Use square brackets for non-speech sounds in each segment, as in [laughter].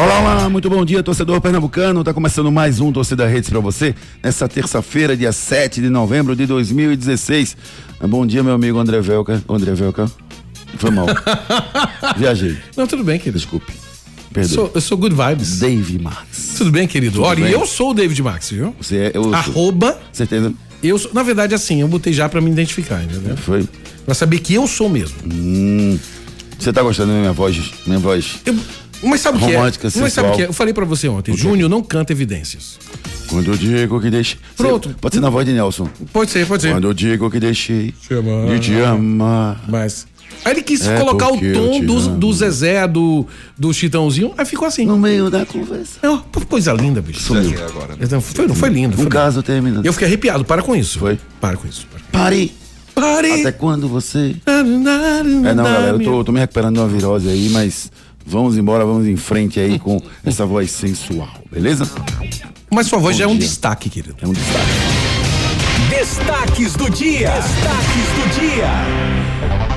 Olá, olá, muito bom dia, torcedor pernambucano. Tá começando mais um Torcida Redes para você nessa terça-feira, dia 7 de novembro de 2016. Bom dia, meu amigo André Velca. André Velca. Foi mal. [laughs] Viajei. Não, tudo bem, querido. Desculpe. Eu sou, eu sou Good Vibes. Dave Max. Tudo bem, querido? Tudo Olha, bem. eu sou o David Max, viu? Você é. Eu, Arroba. Certeza? Eu sou, na verdade, assim, eu botei já pra me identificar, entendeu? Foi. Pra saber que eu sou mesmo. Hum. Você tá gostando da minha voz? Minha voz. Eu- mas sabe o que é? Romântica, Mas sabe o que é? Eu falei pra você ontem, Júnior não canta evidências. Quando eu digo que deixei. Pronto. Pode ser na voz de Nelson. Pode ser, pode ser. Quando eu digo que deixei Te amar. de te amar. Mas. Aí ele quis É colocar o tom do, do Zezé, do, do Chitãozinho, aí ficou assim. No meio da conversa. É uma coisa linda, bicho. Sumiu. Então, foi, não foi lindo. Um Foi caso terminando. Eu fiquei arrepiado, para com isso. Foi? Para com isso. para. Pare. Pare! Até quando você. É, É, não, galera, eu tô, eu tô me recuperando de uma virose aí, mas vamos embora, vamos em frente aí com essa voz sensual, beleza? Mas sua voz Bom já é um dia. destaque, querido. É um destaque. Destaques do dia. Destaques do dia.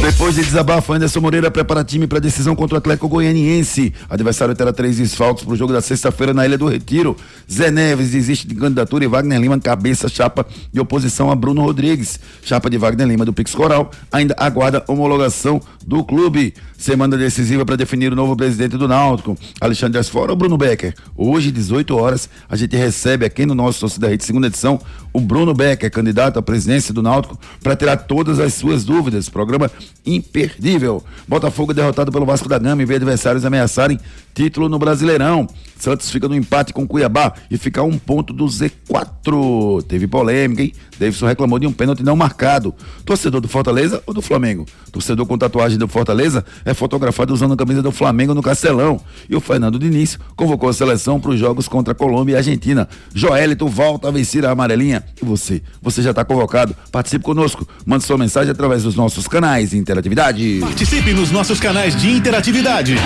Depois de desabafo, Anderson Moreira prepara time para decisão contra o Atlético Goianiense. Adversário terá três desfalques para o jogo da sexta-feira na Ilha do Retiro. Zé Neves desiste de candidatura e Wagner Lima cabeça chapa de oposição a Bruno Rodrigues. Chapa de Wagner Lima do Pix Coral ainda aguarda homologação do clube. Semana decisiva para definir o novo presidente do Náutico. Alexandre Asfora ou Bruno Becker? Hoje, 18 horas, a gente recebe aqui no nosso Torcida Rede, segunda edição, o Bruno Becker, candidato à presidência do Náutico, para tirar todas as suas dúvidas. Programa imperdível. Botafogo derrotado pelo Vasco da Gama e vê adversários ameaçarem título no Brasileirão. Santos fica no empate com Cuiabá e fica a um ponto do Z4. Teve polêmica, hein? Davidson reclamou de um pênalti não marcado. Torcedor do Fortaleza ou do Flamengo? Torcedor com tatuagem do Fortaleza é fotografado usando a camisa do Flamengo no Castelão. E o Fernando Diniz convocou a seleção para os jogos contra Colômbia e Argentina. Joelito volta a vencer a amarelinha. E você? Você já está convocado? Participe conosco. Mande sua mensagem através dos nossos canais de interatividade. Participe nos nossos canais de interatividade.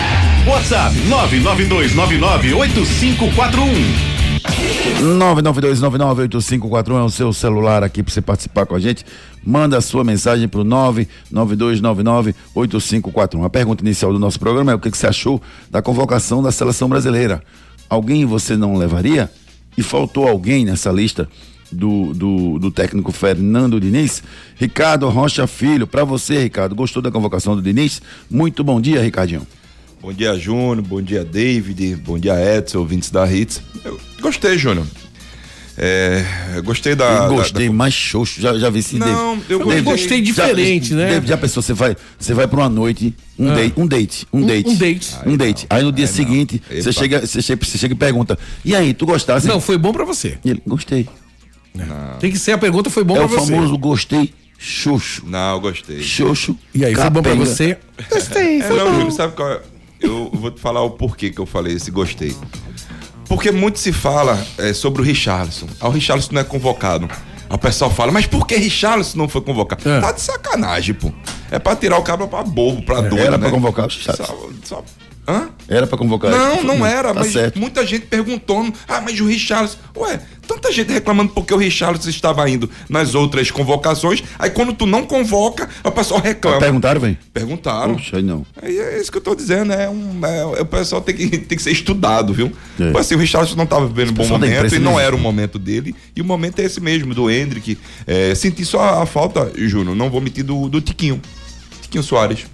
WhatsApp 992998541. 992998541 é o seu celular aqui para você participar com a gente. Manda a sua mensagem para o 992998541. A pergunta inicial do nosso programa é o que, que você achou da convocação da seleção brasileira? Alguém você não levaria? E faltou alguém nessa lista do, do, do técnico Fernando Diniz? Ricardo Rocha Filho, para você, Ricardo, gostou da convocação do Diniz? Muito bom dia, Ricardinho. Bom dia, Júnior. Bom dia, David. Bom dia, Edson, ouvintes da Hits. Eu gostei, Júnior. É, eu gostei da. Eu da- gostei da- mais xoxo, já, já vi esse Não, David. eu David, gostei já- diferente, né? David, já pensou, você vai, você vai pra uma noite, um Ah. date, um date, um, date. um date. Um date. Aí no dia Aí não. seguinte, você Epa. chega, você chega, você chega e pergunta: "E aí, tu gostasse?" Não, foi bom pra você. E ele: "Gostei". Tem que ser a pergunta, foi bom é pra o você. famoso gostei xoxo. Não, eu gostei. Xoxo. E aí, foi bom pra capenga. você? Gostei, É, foi não, bom. Júnior, sabe qual é? Eu vou te falar o porquê que eu falei esse gostei. Porque muito se fala é, sobre o Richarlison. Ah, o Richarlison não é convocado. O pessoal fala, mas por que Richarlison não foi convocado? É. Tá de sacanagem, pô. É pra tirar o cabra pra bobo, pra doido, Era né? pra convocar o Richarlison. Só- só- Hã? Era pra convocar. Não, ele. não era, Tá mas certo. muita gente perguntando. Ah, mas o Richarlison. Ué, tanta gente reclamando porque o Richarlison estava indo nas outras convocações. Aí quando tu não convoca, o pessoal reclama. Perguntaram, velho? Perguntaram. Puxa, aí não. Aí é isso que eu tô dizendo, é um. é- o pessoal tem que, tem que ser estudado, viu? É. Assim, o Richardson não tava vivendo um bom momento e não não- era o momento dele. E o momento é esse mesmo, do Hendrick. É, senti só a falta, Júnior, não vou mentir, do, do Tiquinho. Tiquinho Soares.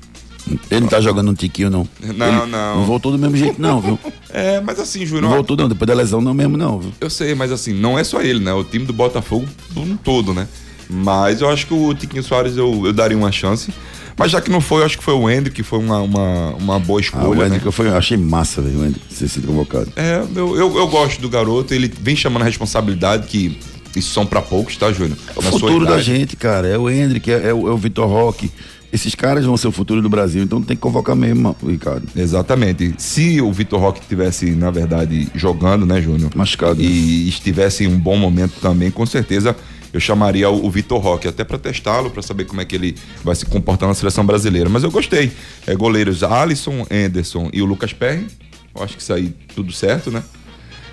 Ele não tá jogando um tiquinho, não. Não, Ele não. Não voltou do mesmo jeito, não, viu? [laughs] É, mas assim, Não Júnior, voltou, não. Depois da lesão, não mesmo, não, viu? eu sei, mas assim, não é só ele, né? O time do Botafogo um todo, né? Mas eu acho que o Tiquinho Soares eu, eu daria uma chance. Mas já que não foi, eu acho que foi o Ender que foi uma, uma, uma boa Ah, o escolha, né? Hendrick, eu, fui, eu achei massa, velho, o ser sido convocado. É, eu, eu, eu gosto do garoto, ele vem chamando a responsabilidade, que isso são pra poucos, tá, Júnior? É o futuro da gente, cara. É o Hendrick, é, é o, é o Vitor Roque. Esses caras vão ser o futuro do Brasil, então tem que convocar mesmo, Ricardo. Exatamente. Se o Vitor Roque tivesse, na verdade, jogando, né, Júnior? Machucado, né? E estivesse em um bom momento também, com certeza eu chamaria o, o Vitor Roque, até para testá-lo, para saber como é que ele vai se comportar na seleção brasileira. Mas eu gostei. É, goleiros Alisson, Anderson e o Lucas Perry. Eu acho que isso aí tudo certo, né?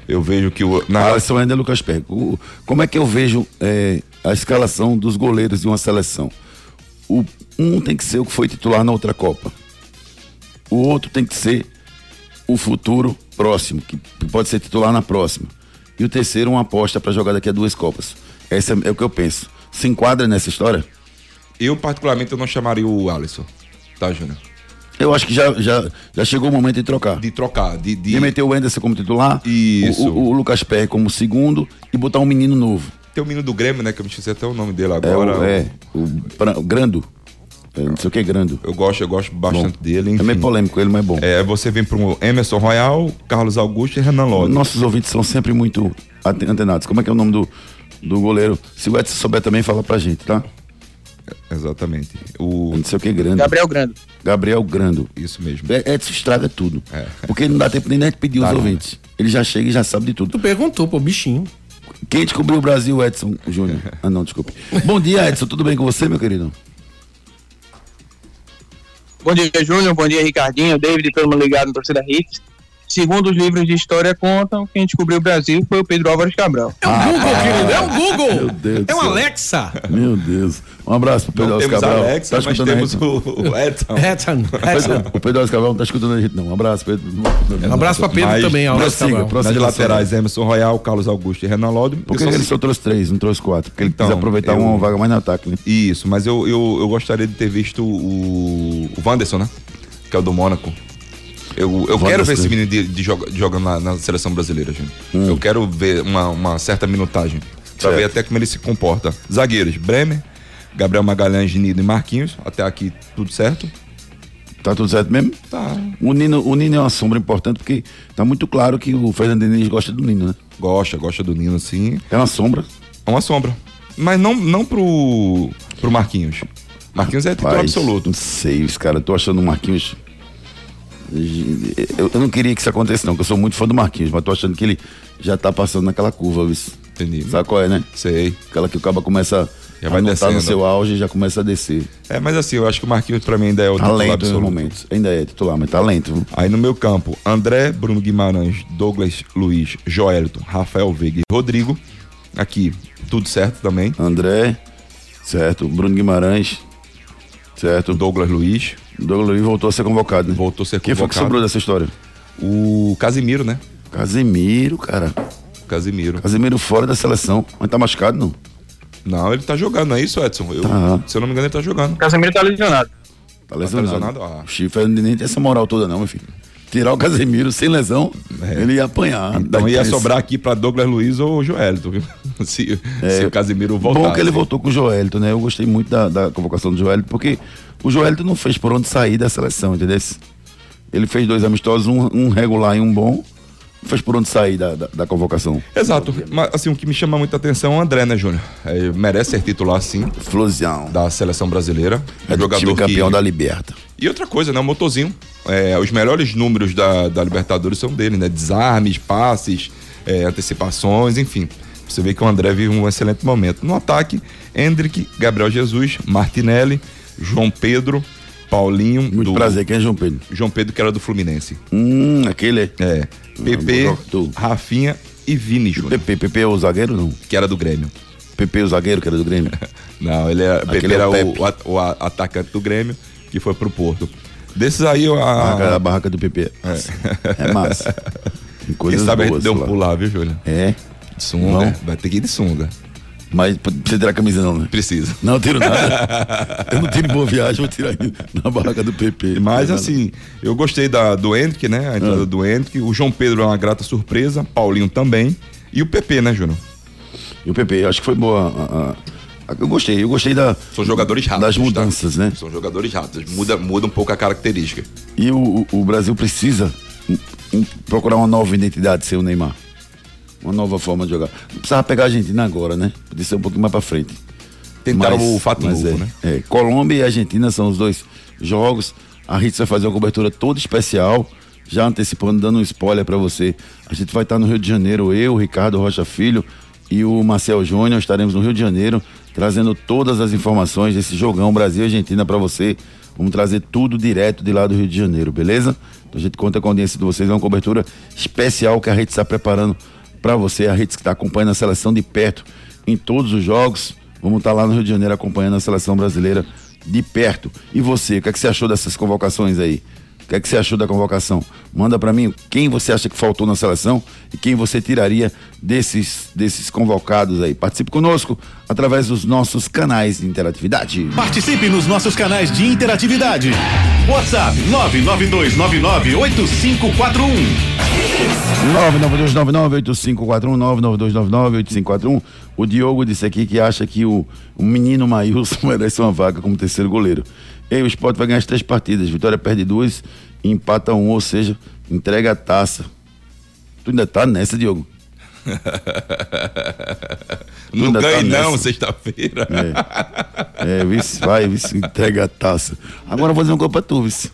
Eu vejo que o. Na, Alisson ainda é Lucas Perry. O- Como é que eu vejo é, a escalação dos goleiros de uma seleção? O, um tem que ser o que foi titular na outra Copa. O outro tem que ser o futuro próximo, que pode ser titular na próxima. E o terceiro, uma aposta para jogar daqui a duas Copas. Esse é, é o que eu penso. Se enquadra nessa história? Eu, particularmente, eu não chamaria o Alisson, tá, Júnior? Eu acho que já, já, já chegou o momento de trocar. De trocar, de. de De meter o Anderson como titular, Isso. O, o- o Lucas Perry como segundo e botar um menino novo. Tem o menino do Grêmio, né? Que eu me esqueci até o nome dele É, agora. o, é, o, o Grando. É, não sei o que é Grando. Eu gosto, eu gosto bastante dele. É meio Enfim. polêmico ele, mas é bom. É, você vem pro Emerson Royal, Carlos Augusto e Renan Lodi. Nossos ouvintes são sempre muito antenados. Como é que é o nome do, do goleiro? Se o Edson souber também, fala pra gente, tá? Exatamente. O... Não sei o que é Grando. Gabriel Grando. Gabriel Grando. Isso mesmo. É- Edson estraga tudo. É. Porque não dá tempo nem de pedir Tá os não. ouvintes. Ele já chega e já sabe de tudo. Tu perguntou, pô, bichinho. Quem descobriu o Brasil, Edson Júnior? [laughs] Ah, não, desculpe. Bom dia, Edson. Tudo bem com você, meu querido? Bom dia, Júnior. Bom dia, Ricardinho, David, todo mundo ligado no Torcida Hits. Segundo os livros de história contam, quem descobriu o Brasil foi o Pedro Álvares Cabral. É um Google, querido, é um Google. Meu Deus é um céu. Alexa. Meu Deus. Um abraço pro Pedro temos Cabral. Alexa, mas escutando a temos gente? o, o Edson. [laughs] Edson, Edson. O Pedro Alves Cabral não tá escutando a gente, não. Um abraço, Pedro. Um abraço pra Pedro Mas também, prossiga, Cabral. prossiga. Nas laterais, Emerson Royal, Carlos Augusto e Renan Lodi. Por que ele só trouxe três, não trouxe quatro? Porque ele Então, quis aproveitar eu- uma vaga mais no ataque, né? Isso, mas eu, eu, eu gostaria de ter visto o, o Wanderson, né? Que é o do Mônaco. Eu, eu quero ver esse menino de, de joga, jogando na, na seleção brasileira, gente. Eu quero ver uma, uma certa minutagem. Pra Certo. ver até como ele se comporta. Zagueiros, Bremer, Gabriel Magalhães, Nino e Marquinhos. Até aqui tudo certo. Tá tudo certo mesmo? Tá. O Nino, o Nino é uma sombra importante porque tá muito claro que o Fernando Diniz gosta do Nino, né? Gosta, gosta do Nino, sim. É uma sombra. É uma sombra. Mas não, não pro, pro Marquinhos. Marquinhos é titular absoluto. Não sei, os caras. Tô achando o Marquinhos. Eu, eu não queria que isso acontecesse, não, porque eu sou muito fã do Marquinhos, mas tô achando que ele já tá passando naquela curva, viu? Entendi. Sabe qual é, né? Sei. Aquela que o cabo começa Já a vai tá no descendo. seu auge e já começa a descer. É, mas assim, eu acho que o Marquinhos pra mim ainda é o Tá titular nos absoluto. momentos. Ainda é titular, mas tá lento. viu? Aí no meu campo, André, Bruno Guimarães, Douglas Luiz, Joelton, Rafael Veiga e Rodrigo. Aqui, tudo certo também. André, certo. Bruno Guimarães, certo. Douglas Luiz, Douglas Luiz voltou a ser convocado. né? voltou a ser Quem foi que convocado. sobrou dessa história? O Casimiro, né? Casemiro, cara. Casimiro. Casemiro fora da seleção. Mas tá machucado, não? Não, ele tá jogando, não é isso, Edson? Eu, Tá. Se eu não me engano, ele tá jogando. O Casemiro tá lesionado. Tá lesionado. lesionado? Ah. O Chifre nem tem essa moral toda, não, meu filho. Tirar o Casemiro sem lesão, ele ia apanhar. Então ia sobrar aqui pra Douglas Luiz ou Joelton, viu? [laughs] Se, se o Casimiro voltar. É. Bom que ele voltou com o Joelito, né? Eu gostei muito da, da convocação do Joelito, porque o Joelito não fez por onde sair da seleção, entendeu? Ele fez dois amistosos, um, um regular e um bom. Não fez por onde sair da, da, da convocação. Exato. Mas assim, o que me chama muita atenção é o André, né, Júnior? É, merece ser titular, sim, Flosião. da seleção brasileira. É do time campeão da Liberta. E outra coisa, né? O motorzinho. É, os melhores números da, da Libertadores são dele, né? Desarmes, passes, é, antecipações, enfim. Você vê que o André vive um excelente momento. No ataque, Hendrick, Gabriel Jesus, Martinelli, João Pedro, Paulinho. Muito do- prazer, quem é João Pedro? João Pedro, que era do Fluminense. Hum, aquele é. É. PP, Não, do- Rafinha e Vini Júnior, PP, PP é o zagueiro, não? que era do Grêmio. PP é o zagueiro, que era do Grêmio. [laughs] Não, ele era, Aquele PP é era o Pepe. o o a- atacante do Grêmio, que foi pro Porto. Desses aí, a, Barraca, a barraca do PP. É, massa. [laughs] Tem quem coisas sabe a gente boas deu um pulo lá, viu, Júlio? É. De sunga, Não. vai ter que ir de sunga. Mas você tirar a camisa não, né? Precisa. Não, eu tiro nada. [laughs] eu não tiro em boa viagem, vou tirar na barraca do PP. Mas assim, eu gostei da, do Hendrick, né? A entrada Ah. do Hendrick. O João Pedro é uma grata surpresa. Paulinho também. E o PP, né, Júnior? E o PP, acho que foi boa. a- a- eu gostei, eu gostei da, São jogadores rápidos. das mudanças, tá? né? São jogadores rápidos. Muda, muda um pouco a característica. E o, o- Brasil precisa procurar uma nova identidade ser o Neymar. Uma nova forma de jogar. Não precisava pegar a Argentina agora, né? Podia ser um pouquinho mais pra frente. Tentaram Mas- o fato mas novo, é, né? é. Colômbia e Argentina são os dois jogos. A Ritz vai fazer uma cobertura toda especial, já antecipando, dando um spoiler pra você. A gente vai estar no Rio de Janeiro, eu, Ricardo Rocha Filho e o Marcel Júnior estaremos no Rio de Janeiro, trazendo todas as informações desse jogão Brasil e Argentina pra você. Vamos trazer tudo direto de lá do Rio de Janeiro, beleza? Então a gente conta com a audiência de vocês, é uma cobertura especial que a Ritz está preparando pra você. A Ritz que está acompanhando a seleção de perto em todos os jogos. Vamos estar lá no Rio de Janeiro acompanhando a seleção brasileira de perto. E você, o que, é que você achou dessas convocações aí? O que é que você achou da convocação? Manda pra mim quem você acha que faltou na seleção e quem você tiraria desses, desses convocados aí. Participe conosco através dos nossos canais de interatividade. Participe nos nossos canais de interatividade. WhatsApp 992998541. 992998541 992998541. O Diogo disse aqui que acha que o, o menino Maílson [laughs] merece uma vaga como terceiro goleiro. E o Sport vai ganhar as três partidas. Vitória perde duas e empata um, ou seja, entrega a taça. Tu ainda tá nessa, Diogo? [laughs] Não ainda tá não, sexta-feira. É, vice, vai, vice, entrega a taça. Agora eu vou dizer uma coisa pra tu, vice.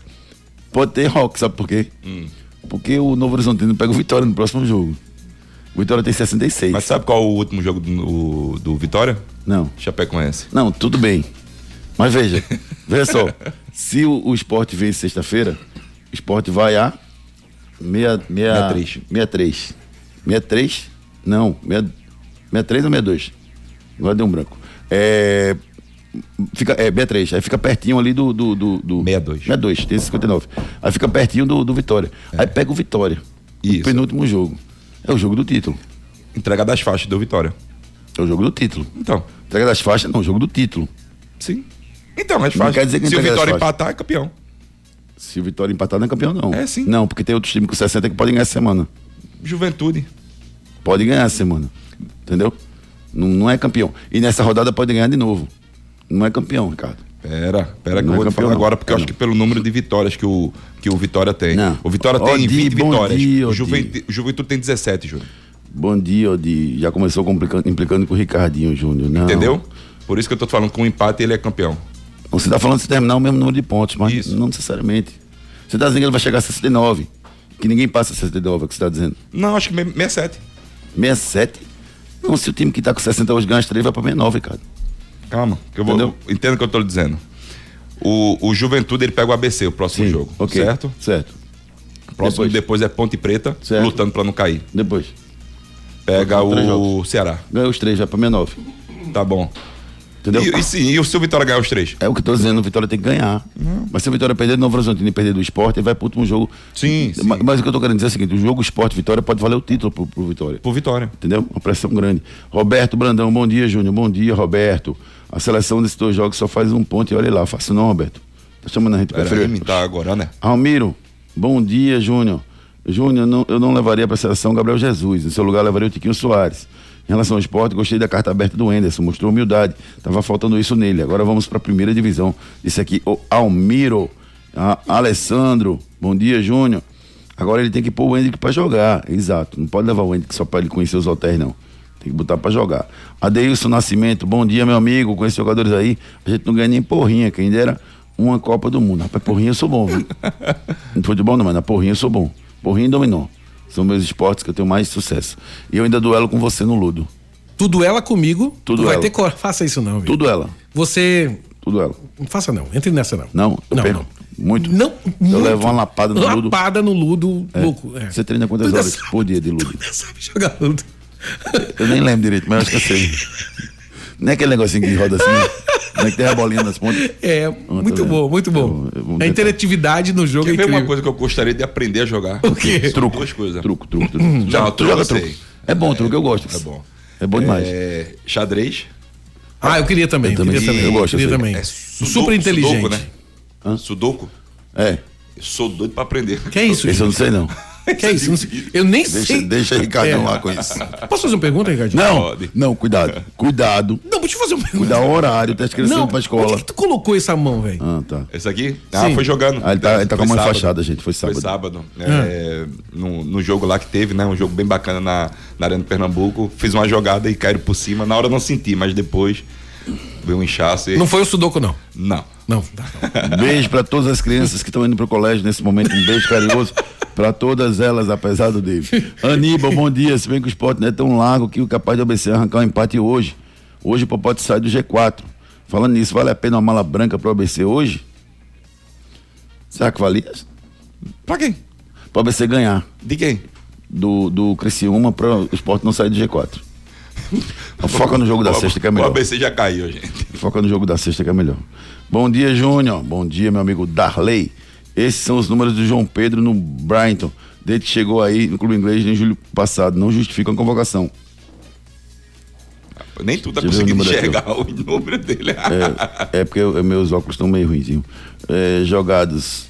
Pode ter rock, sabe por quê? Hum. Porque o Novo Horizontino pega o Vitória no próximo jogo. O Vitória tem 66. Mas sabe qual o último jogo do, do Vitória? Não. Chapecoense. Não, tudo bem. Mas veja, veja só. Se o, o esporte vence sexta-feira, o esporte vai a meia, meia, 63. 63. 63? Não, meia, 63 ou 62? Agora deu um branco. É. Fica, é, 63. Aí fica pertinho ali do. do, do, do 62. 62, tem 59. Aí fica pertinho do, do Vitória. Aí pega o Vitória. Isso. O penúltimo jogo. É o jogo do título. Entrega das faixas do Vitória. É o jogo do título. Então, Entrega das faixas, não, o jogo do título. sim. Então, mas Não quer dizer que Se o Vitória empatar, é campeão. Se o Vitória empatar, não é campeão, não. É, sim. Não, porque tem outros times com 60 que podem ganhar essa semana. Juventude. Pode ganhar essa semana. Entendeu? Não, não é campeão. E nessa rodada pode ganhar de novo. Não é campeão, Ricardo. Pera, pera que Não eu é vou te campeão, falar não. agora, porque eu É, acho não. que pelo número de vitórias que o, que o Vitória tem. Não. O Vitória tem Di, 20 bom vitórias. dia, o. Juventude, o Juventude tem 17, Júnior. Bom dia, Odi. Já começou implicando com o Ricardinho Júnior. Não. Entendeu? Por isso que eu tô falando que com um empate ele é campeão. Você tá falando de terminar o mesmo número de pontos, mas Isso. não necessariamente. Você tá dizendo que ele vai chegar a 69. Que ninguém passa 69, é o que você tá dizendo. Não, acho que me- 67. 67? Não, se o time que tá com 60 hoje ganha as 3, vai pra 69, Ricardo. Calma, que eu vou. Entendeu? Entenda o que eu tô lhe dizendo. O, o Juventude ele pega o ABC, o próximo jogo. ok. Certo? Certo. Próximo Depois. depois, é Ponte Preta, Certo. lutando pra não cair. Depois. Pega três o. Ceará. Ganha os 3, vai pra 69. Tá bom. Entendeu? E, e sim, e o se o Vitória ganhar os três? É o que eu tô dizendo, o Vitória tem que ganhar. Mas se o Vitória perder do Novo Horizontino e perder do esporte, ele vai pro último jogo. Sim, sim. Mas, mas o que eu tô querendo dizer é o seguinte: o jogo esporte Vitória pode valer o título pro, pro Vitória. Por Vitória. Entendeu? Uma pressão grande. Roberto Brandão, bom dia, Júnior. Bom dia, Roberto. A seleção desses dois jogos só faz um ponto e olha lá, faço não, Roberto. Tá chamando a gente pra Pera frente. tá agora, né? Almiro, bom dia, Júnior. Júnior, não- eu não levaria para a seleção Gabriel Jesus. Em seu lugar, levaria o Tiquinho Soares. Em relação ao esporte, gostei da carta aberta do Enderson. Mostrou humildade. Tava faltando isso nele. Agora vamos para a primeira divisão. Disse aqui o Almiro. Alessandro, bom dia, Júnior. Agora ele tem que pôr o Hendrick para jogar. Exato. Não pode levar o Hendrick só para ele conhecer os hotéis, não. Tem que botar para jogar. Adeilson Nascimento, bom dia, meu amigo. Com esses jogadores aí, a gente não ganha nem porrinha. Quem dera uma Copa do Mundo. Rapaz, porrinha eu sou bom, viu? [laughs] No futebol não, mas na porrinha eu sou bom. Porrinha e dominó. São meus esportes que eu tenho mais sucesso. E eu ainda duelo com você no Ludo. Tudo ela comigo. Tudo tu vai ela. ter cor. [laughs] Faça isso não, viu? Tudo ela. Você. Tudo ela. Não faça não. Entre nessa não. Não, eu não, perco. não. Muito. Não. Eu muito. levo uma lapada no Ludo. Lapada no Ludo, louco. é. Você treina quantas Tu horas sabe- por dia de [laughs] Ludo? Tu ainda sabe jogar Ludo. Eu nem lembro direito, mas eu acho que eu sei. [laughs] Não é aquele negocinho que roda assim? [laughs] Não é que tem a bolinha nas pontas? É, muito vendo. bom, muito bom. Eu- eu vou a interatividade no jogo Quer é incrível. uma coisa que eu gostaria de aprender a jogar? O quê? Truco. Duas coisas. Truco, truco, [laughs] truco. Tu truco joga truco. É bom, truco, eu gosto. É bom. É bom demais. É, xadrez. Ah, eu queria também. Eu também. queria também. Eu gosto, queria eu também. É Super inteligente. Sudoku, né? Hã? Sudoku. É. Eu sou doido pra aprender. Que é isso? Esse eu não sei não. Que é isso? Eu nem Deixa, sei. deixa Ricardão É. lá com isso. Posso fazer uma pergunta, Ricardinho? Não, Pode. não, cuidado. Cuidado. Não, deixa eu fazer uma pergunta. Cuidar o horário, tá escrevendo pra por escola. que, que tu colocou essa mão, velho? Ah, tá. Esse aqui? Ah, Sim. foi jogando. Ah, ele tá, ele tá com a mão enfaixada, gente. Foi sábado. Foi sábado. É, no, no jogo lá que teve, né? Um jogo bem bacana na, na Arena do Pernambuco. Fiz uma jogada e caíram por cima. Na hora eu não senti, mas depois veio um inchaço. E... Não foi o Sudoku, não. Não. Não. tá. Beijo pra todas as crianças que estão indo pro colégio nesse momento. Um beijo carinhoso pra todas elas, apesar do David. [laughs] Aníbal, bom dia. Se bem que o esporte não é tão largo que o capaz de ABC arrancar um empate hoje. Hoje o Popote sai do G4. Falando nisso, vale a pena uma mala branca pro ABC hoje? Será que valia? Pra quem? Pro ABC ganhar. De quem? Do, do Criciúma pro o esporte não sair do G4. Então, [laughs] Foca no jogo da O- sexta que é O melhor. ABC já caiu, gente. Foca no jogo da sexta que é melhor. Bom dia, Júnior. Bom dia, meu amigo Darley. Esses são os números do João Pedro no Brighton. Desde que chegou aí no clube inglês em julho passado. Não justificam a convocação. Nem tu tá Deixa o conseguindo número enxergar o número dele. É, é porque eu- meus óculos estão meio ruimzinhos. É, jogados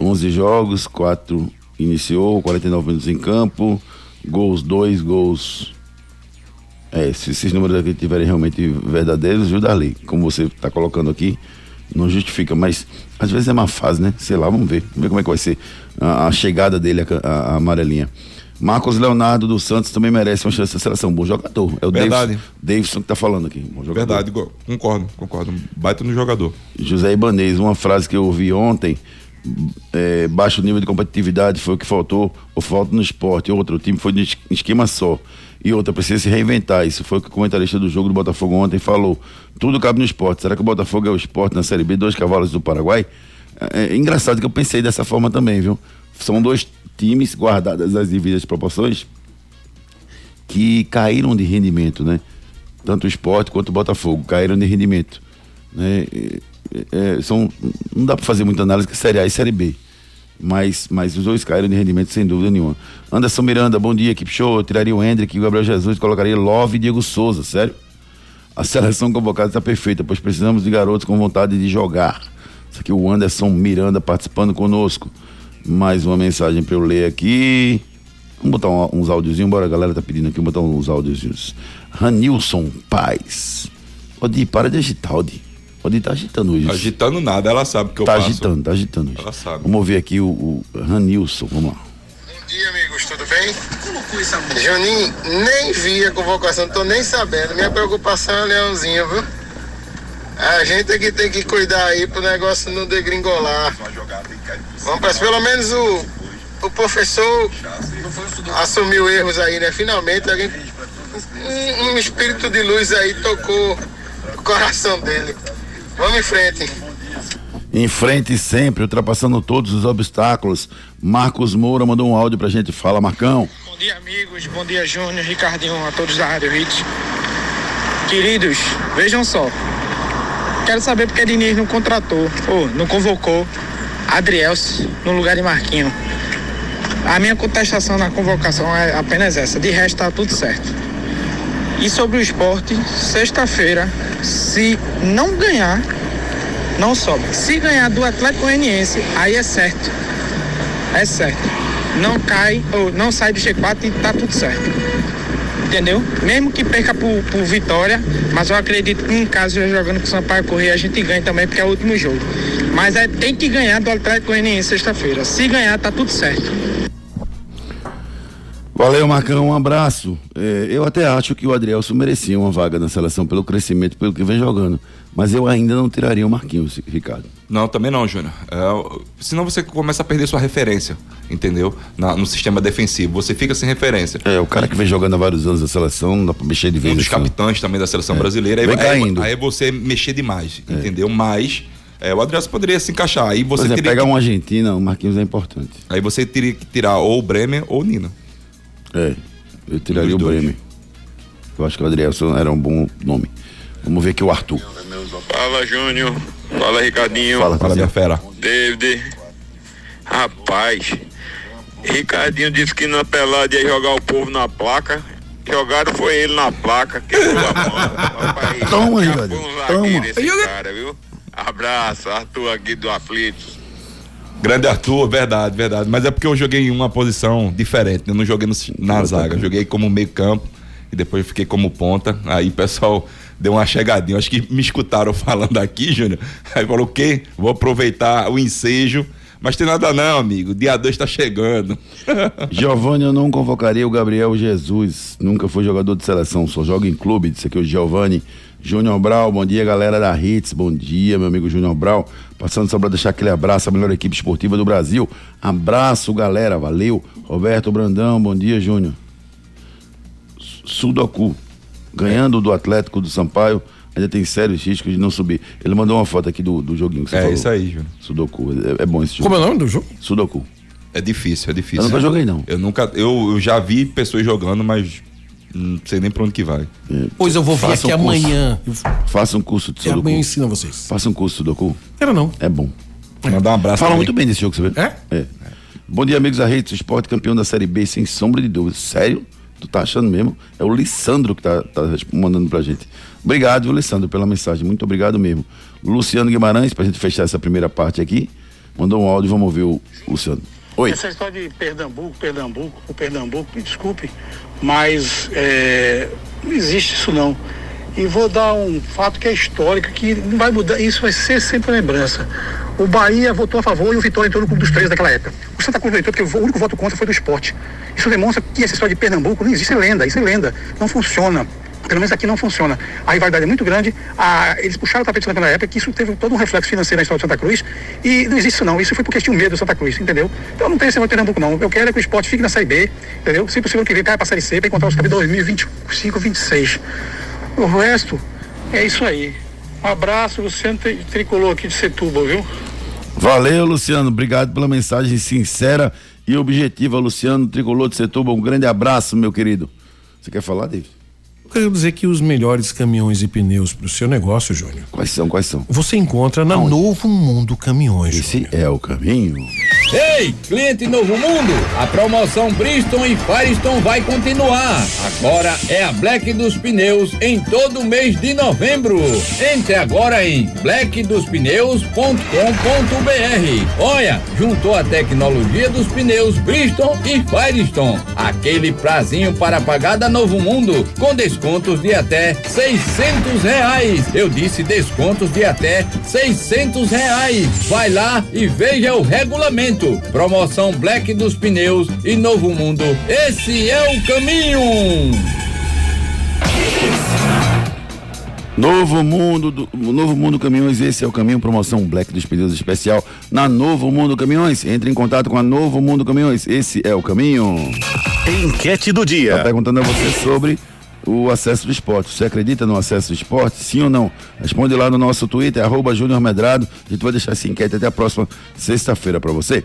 11 jogos, 4 iniciou, 49 minutos em campo, gols 2, gols. É, se esses números aqui tiverem realmente verdadeiros, viu, Darley? Como você está colocando aqui, não justifica, mas às vezes é uma fase, né? Sei lá, vamos ver. Vamos ver como é que vai ser a, a chegada dele, a, a- amarelinha. Marcos Leonardo dos Santos também merece uma chance de seleção. Bom jogador. É o Verdade. Davidson, Davidson que tá falando aqui. Verdade, concordo, concordo. Baita no jogador. José Ibanez, uma frase que eu ouvi ontem, é, baixo nível de competitividade foi o que faltou, ou falta no esporte. Outra, o time foi de es- esquema só. E outra, precisa se reinventar. Isso foi o que o comentarista do jogo do Botafogo ontem falou. Tudo cabe no esporte. Será que o Botafogo é o esporte na Série B, dois cavalos do Paraguai? É, é engraçado que eu pensei dessa forma também, viu? São dois times guardadas as devidas proporções que caíram de rendimento, né? Tanto o esporte quanto o Botafogo caíram de rendimento. Né? É, são, não dá para fazer muita análise que é Série A e Série B. Mas, mas os dois caíram de rendimento sem dúvida nenhuma. Anderson Miranda, bom dia, equipe show. Eu tiraria o Hendrick e o Gabriel Jesus, colocaria Love e Diego Souza, sério? A [laughs] seleção convocada está perfeita, pois precisamos de garotos com vontade de jogar. Isso aqui o Anderson Miranda participando conosco. Mais uma mensagem para eu ler aqui. Vamos botar um- uns áudiozinhos, bora, a galera tá pedindo aqui, vamos botar uns áudiozinhos. Ranilson Paz. Odi, para de agitar, Odi. Odi tá agitando hoje. Agitando nada, ela sabe que eu tá faço. agitando, tá agitando hoje. Ela sabe. Vamos ouvir aqui o, o Ranilson, vamos lá. Bom dia, amigos, tudo bem? Juninho, nem vi a convocação, não tô nem sabendo. Minha preocupação é o Leãozinho, viu? A gente é que tem que cuidar aí pro negócio não degringolar. Vamos para pelo menos o, o professor assumiu erros aí, né? Finalmente alguém. Um, um espírito de luz aí tocou o coração dele. Vamos em frente. Em frente sempre, ultrapassando todos os obstáculos. Marcos Moura mandou um áudio pra gente. Fala, Marcão. Bom dia, amigos. Bom dia, Júnior, Ricardinho, a todos da Rádio Hits. Queridos, vejam só. Quero saber porque Diniz não contratou, ou não convocou Adrielso no lugar de Marquinho. A minha contestação na convocação é apenas essa. De resto, tá tudo certo. E sobre o esporte, sexta-feira, se não ganhar, não sobe. Se ganhar do Atlético Goianiense, aí é certo. É certo. Não cai, ou não sai do G4 e tá tudo certo. Entendeu? Mesmo que perca por, por vitória, mas eu acredito que em caso já jogando com o Sampaio Corrêa a gente ganha também, porque é o último jogo. Mas é, tem que ganhar do Atlético Goianiense sexta-feira. Se ganhar, tá tudo certo. Valeu, Marcão, um abraço. É, eu até acho que o Adrielson merecia uma vaga na seleção pelo crescimento, pelo que vem jogando. Mas eu ainda não tiraria o Marquinhos, Ricardo. Não, também não, Júnior. É, senão você começa a perder sua referência, entendeu? Na- no sistema defensivo. Você fica sem referência. É, o cara que vem jogando há vários anos na seleção, não dá pra mexer de vez. Um dos capitães também da seleção brasileira. Aí, Vem aí- caindo. aí é você mexer demais, entendeu? Mas é, o Adriano poderia se encaixar. Aí Por você, exemplo, teria pegar um Argentina, o Marquinhos é importante. aí você teria que tirar ou o Bremer ou o Nina. É, eu tiraria Um o. Bremer. Eu acho que o Adrielson era um bom nome. Vamos ver aqui o Arthur. Fala, Júnior. Fala, Ricardinho. Fala, Fala, minha fera. David. Rapaz, Ricardinho disse que na pelada ia jogar o povo na placa. Jogaram foi ele na placa, quebrou a mão. Rapaz, Toma, Ricardinho, um zagueiro toma. esse cara, viu? Abraço, Arthur aqui do Aflitos. Grande Arthur, verdade, verdade. Mas é porque eu joguei em uma posição diferente. Eu não joguei no- na zaga, eu joguei como meio campo e depois fiquei como ponta. Aí o pessoal deu uma chegadinha. Acho que me escutaram [laughs] falando aqui, Júnior. Aí falou o quê? Vou aproveitar o ensejo. Mas tem nada não, amigo. Dia 2 tá chegando. [laughs] Giovanni, eu não convocaria o Gabriel Jesus. Nunca foi jogador de seleção, só joga em clube. Disse aqui o Giovanni. Júnior Brau, bom dia, galera da Hits. Bom dia, meu amigo Júnior Brau. Passando só pra deixar aquele abraço à melhor equipe esportiva do Brasil. Abraço, galera. Valeu. Roberto Brandão, bom dia, Júnior. Sudoku. Ganhando do Atlético do Sampaio, ainda tem sérios riscos de não subir. Ele mandou uma foto aqui do, do joguinho que você É falou. isso aí, Júnior. Sudoku. É, é bom esse jogo. Como é o nome do jogo? Sudoku. É difícil, é difícil. Eu nunca joguei, não. Eu nunca. Eu, eu já vi pessoas jogando, mas não sei nem pra onde que vai. Pois eu vou vir aqui um amanhã. Faça um curso de E Sudoku. amanhã eu ensino a vocês. Faça um curso de Sudoku. Quero não. É bom. Mandar um abraço. Fala também. muito bem desse jogo, você vê? É? É. Bom dia, amigos da Rede Esporte, campeão da Série B, sem sombra de dúvida. Sério? Tu tá achando mesmo? É o Lissandro que tá, tá mandando pra gente. Obrigado, Lissandro, pela mensagem. Muito obrigado mesmo. Luciano Guimarães, pra gente fechar essa primeira parte aqui, mandou um áudio, vamos ouvir o Luciano. Oi. Essa história de Pernambuco, Pernambuco, o Pernambuco, me desculpe, mas é, não existe isso não. E vou dar um fato que é histórico, que não vai mudar, isso vai ser sempre lembrança. O Bahia votou a favor e o Vitória entrou no clube dos três daquela época. O Santa Cruz não entrou porque o único voto contra foi do esporte. Isso demonstra que essa história de Pernambuco não existe, é lenda, isso é lenda. Não funciona. Pelo menos aqui não funciona. A rivalidade é muito grande. A- eles puxaram o tapete naquela época, que isso teve todo um reflexo financeiro na história de Santa Cruz. E não existe isso não. Isso foi porque tinha medo do Santa Cruz, entendeu? Então não tem esse Pernambuco não. Eu quero é que o esporte fique na Série B, entendeu? Se possível que vem para a Série C, para encontrar os cabos 2025, 26. O resto é isso aí. Um abraço, Luciano Tri- Tricolor aqui de Setúbal, viu? Valeu, Luciano. Obrigado pela mensagem sincera e objetiva, Luciano, tricolor de Setúbal. Um grande abraço, meu querido. Você quer falar, David? Eu quero dizer que os melhores caminhões e pneus para o seu negócio, Júnior, Quais são? Quais são? você encontra na Novo Mundo Caminhões. Esse é o caminho. Ei, cliente Novo Mundo, a promoção Bristol e Firestone vai continuar. Agora é a Black dos Pneus em todo o mês de novembro. Entre agora em blackdospneus.com.br. Olha, juntou a tecnologia dos pneus Bristol e Firestone. Aquele prazinho para pagar da Novo Mundo com descontos de até 600 reais. Eu disse descontos de até 600 reais. Vai lá e veja o regulamento. Promoção Black dos Pneus e Novo Mundo. Esse é o caminho. Novo Mundo, do, Novo Mundo Caminhões, esse é o caminho, promoção Black dos Pneus Especial na Novo Mundo Caminhões. Entre em contato com a Novo Mundo Caminhões, esse é o caminho. Enquete do Tá dia. perguntando a você sobre o acesso do esporte. Você acredita no acesso do esporte? Sim ou não? Responde lá no nosso Twitter, arroba Júnior Medrado. A gente vai deixar essa enquete até a próxima sexta-feira pra você.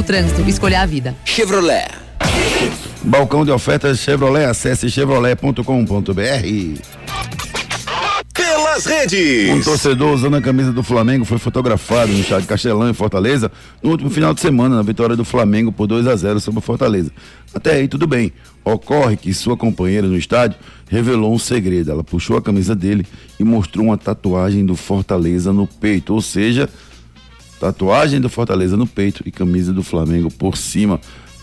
trânsito, escolha a vida. Chevrolet. Balcão de ofertas Chevrolet, acesse chevrolet.com.br. Pelas Um redes. torcedor usando a camisa do Flamengo foi fotografado no estádio Castelão, em Fortaleza, no último final de semana, na vitória do Flamengo por 2 a 0 sobre o Fortaleza. Até aí tudo bem. Ocorre que sua companheira no estádio revelou um segredo. Ela puxou a camisa dele e mostrou uma tatuagem do Fortaleza no peito. Ou seja, tatuagem do Fortaleza no peito e camisa do Flamengo por cima.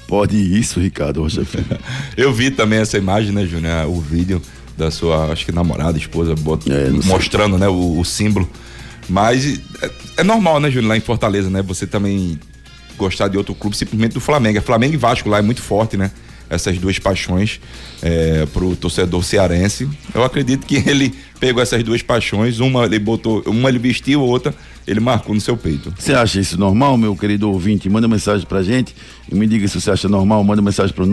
Pode isso, Ricardo Rocha Filho? [laughs] Eu vi também essa imagem, né, Júnior? O vídeo da sua, acho que namorada, esposa, bot- É, sei. mostrando, né, o, o símbolo. Mas é, é normal, né, Júnior, lá em Fortaleza, né? Você também gostar de outro clube, simplesmente do Flamengo. É Flamengo e Vasco lá é muito forte, né? Essas duas paixões é, pro torcedor cearense. Eu acredito que [laughs] ele pegou essas duas paixões, uma ele botou, uma ele vestiu, outra ele marcou no seu peito. Você acha isso normal, meu querido ouvinte? Manda mensagem pra gente e me diga se você acha normal. Manda mensagem pro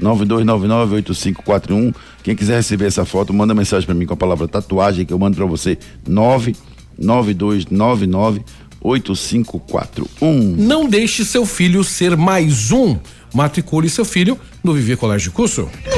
992998541. Quem quiser receber essa foto, manda mensagem pra mim com a palavra tatuagem que eu mando pra você. 99299 8541. Não deixe seu filho ser mais um. Matricule seu filho no Viver Colégio de Curso.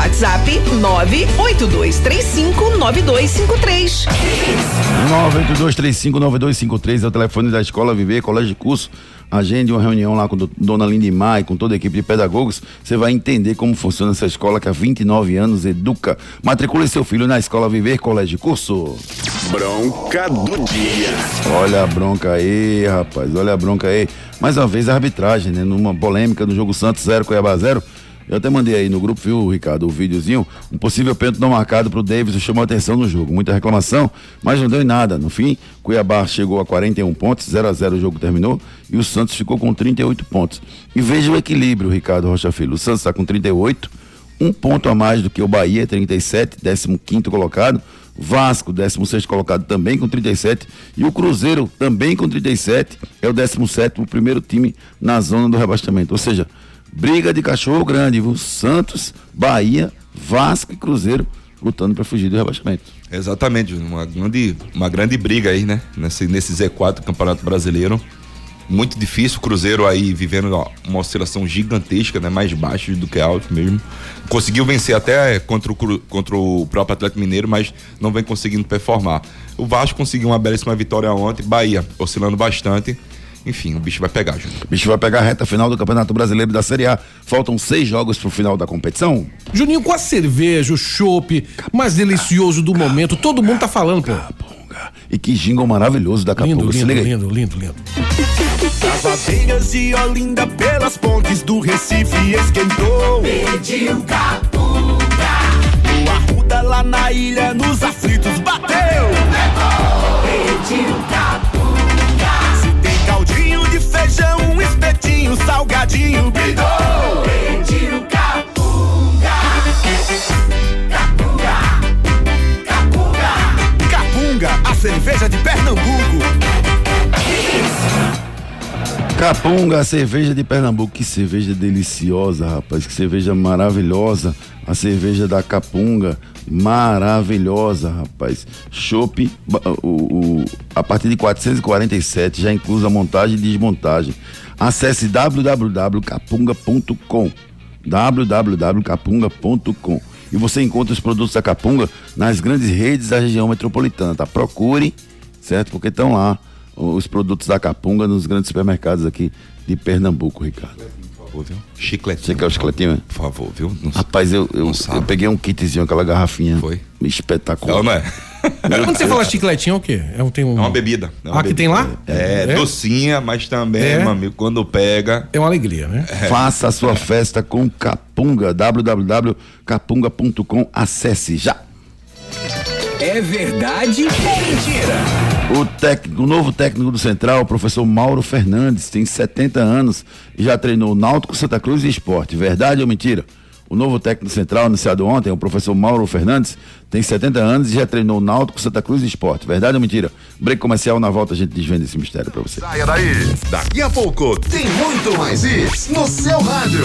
WhatsApp 982359253. 982359253 é o telefone da Escola Viver, Colégio de Curso. Agende uma reunião lá com a Dona Lindimar e com toda a equipe de pedagogos. Você vai entender como funciona essa escola que há 29 anos educa. Matricule seu filho na Escola Viver, Colégio de Curso. Bronca do dia. Olha a bronca aí, rapaz. Olha a bronca aí. Mais uma vez a arbitragem, né? Numa polêmica no jogo Santos 0 Cuiabá 0. Eu até mandei aí no grupo, viu, Ricardo, o videozinho. Um possível pênalti não marcado pro Davis chamou atenção no jogo. Muita reclamação, mas não deu em nada. No fim, Cuiabá chegou a 41 pontos, 0 a 0 o jogo terminou e o Santos ficou com 38 pontos. E veja o equilíbrio, Ricardo Rocha Filho. O Santos está com 38, um ponto a mais do que o Bahia, 37, 15 colocado. Vasco, 16 colocado também com 37. E o Cruzeiro também com 37. É o 17, o primeiro time na zona do rebaixamento. Ou seja, briga de cachorro grande, viu? Santos, Bahia, Vasco e Cruzeiro lutando para fugir do rebaixamento. Exatamente, uma grande, uma grande briga aí, né? Nesse, nesse Z4 do Campeonato Brasileiro. Muito difícil, o Cruzeiro aí vivendo ó, uma oscilação gigantesca, né? Mais baixo do que alto mesmo. Conseguiu vencer até contra o, contra o próprio Atlético Mineiro, mas não vem conseguindo performar. O Vasco conseguiu uma belíssima vitória ontem, Bahia oscilando bastante. Enfim, o bicho vai pegar, Júnior. O bicho vai pegar a reta final do Campeonato Brasileiro da Série A. Faltam seis jogos pro final da competição. Juninho, com a cerveja, o chopp mais delicioso do momento, todo mundo tá falando, pô. E que jingle maravilhoso da Capunga. Lindo, lindo, lindo, lindo, lindo. As aveias de Olinda pelas pontes do Recife esquentou. Pediu capunga. O Arruda lá na ilha nos aflitos bateu. Um espetinho, salgadinho. Pediu capunga. Capunga. Capunga. Capunga, a cerveja de Pernambuco. Capunga, a cerveja de Pernambuco. Que cerveja deliciosa, rapaz. Que cerveja maravilhosa. A cerveja da Capunga. Maravilhosa, rapaz. Chopp, o, o- a partir de 447, já inclusa a montagem e desmontagem. Acesse www.capunga.com www.capunga.com e você encontra os produtos da Capunga nas grandes redes da região metropolitana, tá? Procure, certo? Porque estão lá os produtos da Capunga nos grandes supermercados aqui de Pernambuco, Ricardo. Favor, viu? Chiclete. Você quer o chicletinho? é? Por favor, viu? Não, Rapaz, eu, eu, eu peguei um kitzinho, aquela garrafinha. Foi? Espetacular. Não, não é? [laughs] Quando você fala chicletinho, é o quê? É, um, tem um... É uma bebida. É uma ah, que tem lá? É, docinha, mas também, É? meu amigo, quando pega. É uma alegria, né? Faça a sua festa com Capunga, www.capunga.com. Acesse já. É verdade ou mentira? O, técnico, o novo técnico do Central, o professor Mauro Fernandes, tem 70 anos e já treinou Náutico, Santa Cruz e Esporte. Verdade ou mentira? O novo técnico do Central, anunciado ontem, o professor Mauro Fernandes, tem 70 anos e já treinou Náutico, Santa Cruz e Esporte. Verdade ou mentira? Break comercial, na volta a gente desvenda esse mistério pra você. Saia daí. Daqui a pouco tem muito mais isso no seu rádio.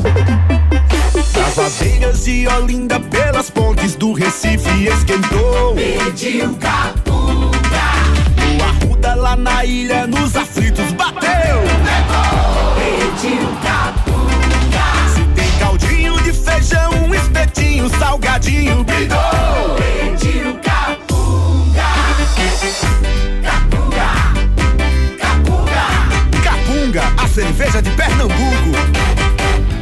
Das aveiras de Olinda pelas pontes do Recife esquentou. Pediu capunga. O Arruda lá na ilha nos aflitos bateu. Pediu capunga. Se tem caldinho de feijão, um espetinho, salgadinho, bidou. Pediu capunga. Capunga. Capunga. Capunga, a cerveja de Pernambuco.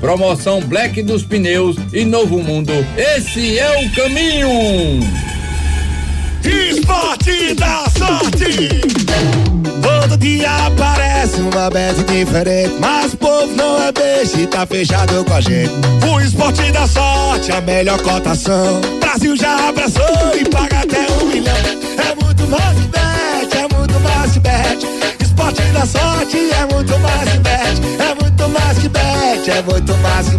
Promoção Black dos Pneus e Novo Mundo. Esse é o caminho. Esporte da sorte! Todo dia aparece uma bet diferente, mas o povo não é beijo e tá fechado com a gente. O esporte da sorte, a melhor cotação. Brasil já abraçou e paga até um milhão. É muito mais que é muito mais que. Esporte da sorte é muito mais que é muito mais que é muito mais que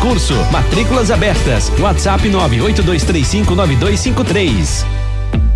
Curso. Matrículas abertas. WhatsApp 982359253.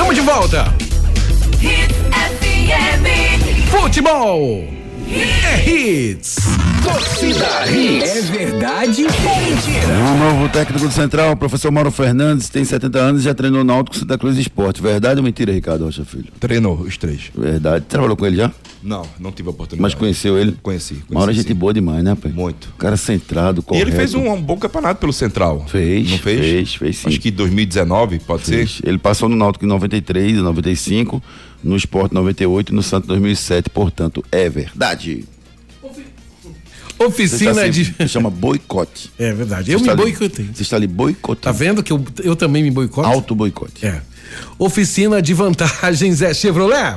Tamo de volta. Futebol. É hits. Torcida Hits. É verdade ou mentira? O novo técnico do Central, o professor Mauro Fernandes, tem 70 anos e já treinou Náutico Santa Cruz Esporte. Verdade ou mentira, Ricardo Rocha Filho? Treinou os três. Verdade. Trabalhou com ele já? Não, não tive a oportunidade. Mas conheceu ele? Conheci. conheci Mauro é gente sim. boa demais, né, pai? Muito. Cara centrado, E correto. ele fez um, um bom campeonato pelo Central. Fez, Não fez? fez, fez sim. Acho que 2019, pode Fez. ser? Ele passou no Náutico em 93 e 95, no Esporte 98 e no Santos 2007, portanto, é verdade. Oficina Você está de. se- chama boicote. É verdade. Você Eu me boicotei. Você está ali boicotando. Tá vendo que eu, eu também me boicoto? Auto boicote. É. Oficina de vantagens é Chevrolet.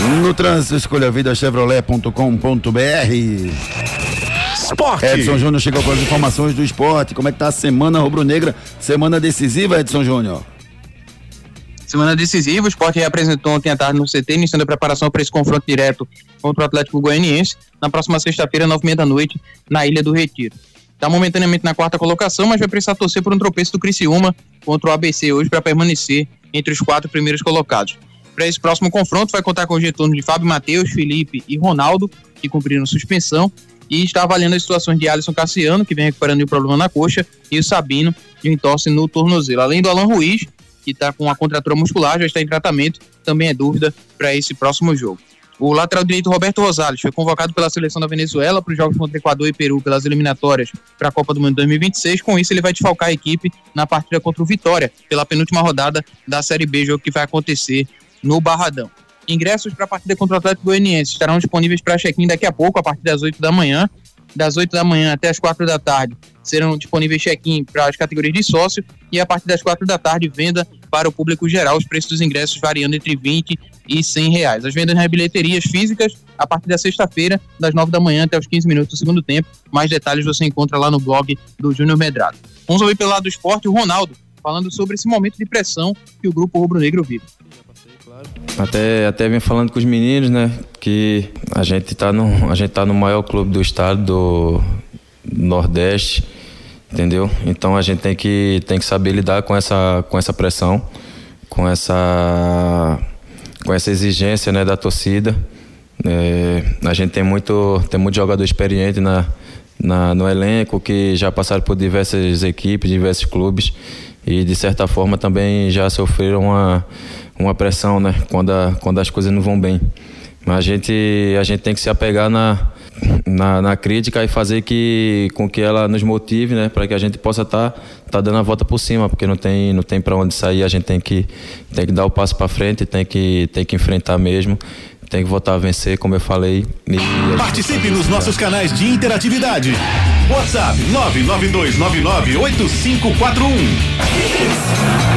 No trânsito, escolha a vida chevrolet.com.br. Esporte. Edson Júnior chegou com as informações do esporte. Como é que tá a semana rubro-negra? Semana decisiva, Edson Júnior. Semana decisiva, o Sport reapresentou ontem à tarde no CT, iniciando a preparação para esse confronto direto contra o Atlético Goianiense, na próxima sexta-feira, nove e meia da noite, na Ilha do Retiro. Está momentaneamente na quarta colocação, mas vai precisar torcer por um tropeço do Criciúma contra o ABC hoje para permanecer entre os quatro primeiros colocados. Para esse próximo confronto, vai contar com o retorno de Fábio Matheus, Felipe e Ronaldo, que cumpriram suspensão, e está avaliando as situações de Alisson Cassiano, que vem recuperando o problema na coxa, e o Sabino, de um entorse no tornozelo. Além do Alan Ruiz, que está com a contratura muscular, já está em tratamento, também é dúvida para esse próximo jogo. O lateral direito Roberto Rosales foi convocado pela seleção da Venezuela para os jogos contra Equador e Peru pelas eliminatórias para a Copa do Mundo 2026. Com isso, ele vai desfalcar a equipe na partida contra o Vitória, pela penúltima rodada da Série B, jogo que vai acontecer no Barradão. Ingressos para a partida contra o Atlético Goianiense estarão disponíveis para check-in daqui a pouco, a partir das 8 da manhã. Das 8 da manhã até as 4 da tarde serão disponíveis check-in para as categorias de sócio e a partir das 4 da tarde venda para o público geral, os preços dos ingressos variando entre 20 e 100 reais. As vendas nas bilheterias físicas a partir da sexta-feira, das 9 da manhã até os 15 minutos do segundo tempo. Mais detalhes você encontra lá no blog do Júnior Medrado. Vamos ouvir pelo lado do esporte o Ronaldo, falando sobre esse momento de pressão que o grupo rubro-negro vive. Até, até vim falando com os meninos, né? Que a gente tá no, a gente tá no maior clube do estado do Nordeste, entendeu? Então a gente tem que, tem que saber lidar com essa, com essa pressão, com essa, com essa exigência né, da torcida. É, a gente tem muito, tem muito jogador experiente na, na, no elenco que já passaram por diversas equipes, diversos clubes e de certa forma também já sofreram uma, uma pressão, né? Quando, a, quando as coisas não vão bem. Mas a gente, a gente tem que se apegar na, na, na crítica e fazer que, com que ela nos motive, né? Para que a gente possa estar tá, tá dando a volta por cima, porque não tem, não tem para onde sair, a gente tem que, tem que dar o passo para frente, tem que, tem que enfrentar mesmo. Tem que voltar a vencer, como eu falei. Participe nos nossos canais de interatividade. WhatsApp 992998541.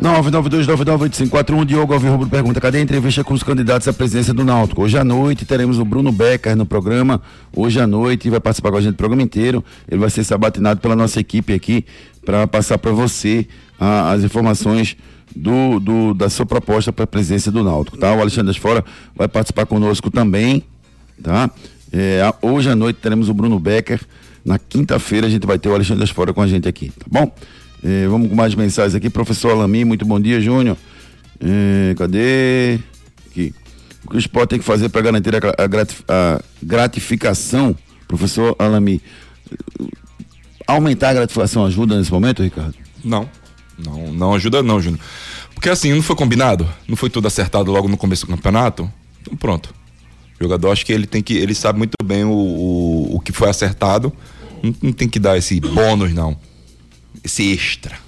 992998541. Diogo Alves Rubro pergunta: cadê a entrevista com os candidatos à presidência do Náutico? Hoje à noite teremos o Bruno Becker no programa. Hoje à noite vai participar com a gente do programa inteiro. Ele vai ser sabatinado pela nossa equipe aqui para passar para você as informações do, do- da sua proposta para a presidência do Náutico, tá? O Alexandre Fora vai participar conosco também, tá? É, hoje à noite teremos o Bruno Becker. Na quinta-feira a gente vai ter o Alexandre Fora com a gente aqui, tá bom? É, vamos com mais mensagens aqui. Professor Alami, muito bom dia, Júnior. É, cadê? Aqui. O que o esporte tem que fazer para garantir a, a gratificação, professor Alami? Aumentar a gratificação ajuda nesse momento, Ricardo? Não. Não, não ajuda não, Júnior. Porque assim, não foi combinado? Não foi tudo acertado logo no começo do campeonato? Então pronto. O jogador acho que ele tem que. Ele sabe muito bem o, o, o que foi acertado. Não, não tem que dar esse bônus, não. Esse extra.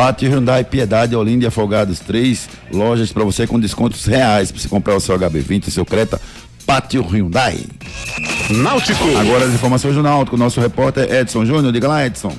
Pátio Hyundai, Piedade, Olinda e Afogados. Três lojas para você com descontos reais para você comprar o seu HB20, o seu Creta. Pátio Hyundai. Náutico. Agora as informações do Náutico. Nosso repórter Edson Júnior. Diga lá, Edson.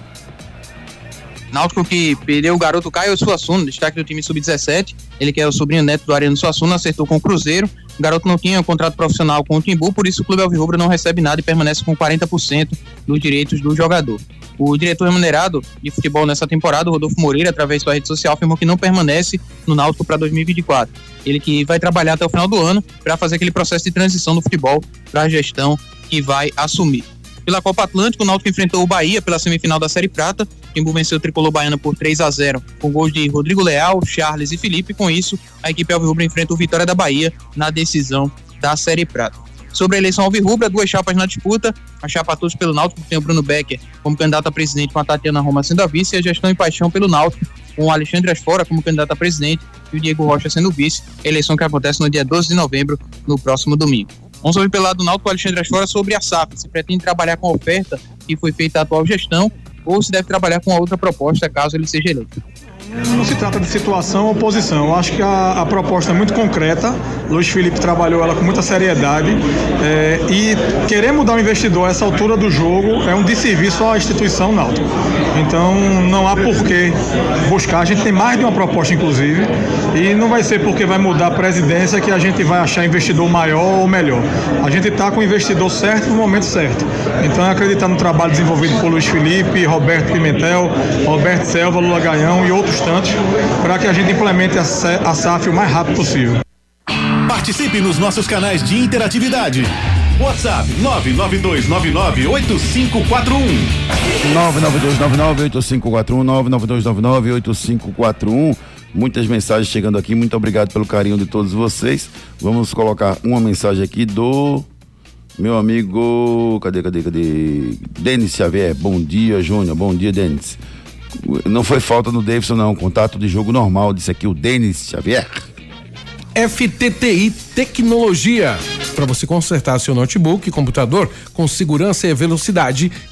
Náutico que perdeu o garoto Caio Suassuna, destaque do time sub-17. Ele que é o sobrinho neto do Ariano Suassuna, acertou com o Cruzeiro. O garoto não tinha um contrato profissional com o Timbu, por isso o Clube Alvirrubro não recebe nada e permanece com 40% dos direitos do jogador. O diretor remunerado de futebol nessa temporada, Rodolfo Moreira, através de sua rede social, afirmou que não permanece no Náutico para 2024. Ele que vai trabalhar até o final do ano para fazer aquele processo de transição do futebol para a gestão que vai assumir. Pela Copa Atlântico, o Náutico enfrentou o Bahia pela semifinal da Série Prata. O Timbu venceu o tricolor baiano por 3 a 0 com gols de Rodrigo Leal, Charles e Felipe. Com isso, a equipe Alvirrubra enfrenta o Vitória da Bahia na decisão da Série Prata. Sobre a eleição Alvirrubra, duas chapas na disputa. A chapa Todos pelo Náutico tem o Bruno Becker como candidato a presidente com a Tatiana Roma sendo a vice e a gestão e paixão pelo Náutico com o Alexandre Asfora como candidato a presidente e o Diego Rocha sendo vice. Eleição que acontece no dia 12 de novembro, no próximo domingo. Vamos ouvir pelo lado do Náutico, Alexandre Asfora, sobre a SAF. Se pretende trabalhar com a oferta que foi feita à atual gestão ou se deve trabalhar com a outra proposta caso ele seja eleito. Não se trata de situação ou oposição. Eu acho que a, a, proposta é muito concreta. Luiz Felipe trabalhou ela com muita seriedade. É, e querer mudar o investidor a essa altura do jogo é um desserviço à instituição náutica. Então não há por que buscar. A gente tem mais de uma proposta, inclusive. E não vai ser porque vai mudar a presidência que a gente vai achar investidor maior ou melhor. A gente está com o investidor certo no momento certo. Então é acreditar no trabalho desenvolvido por Luiz Felipe, Roberto Pimentel, Roberto Selva, Lula Gaião e outros para que a gente implemente a SAF o mais rápido possível. Participe nos nossos canais de interatividade. WhatsApp 992998541. 992998541. Muitas mensagens chegando aqui. Muito obrigado pelo carinho de todos vocês. Vamos colocar uma mensagem aqui do meu amigo. Cadê, cadê, cadê? Denis Xavier. Bom dia, Júnior. Bom dia, Denis. Não foi falta no Davidson, não. Contato de jogo normal, disse aqui o Denis Xavier. FTTI Tecnologia. Para você consertar seu notebook e computador com segurança e velocidade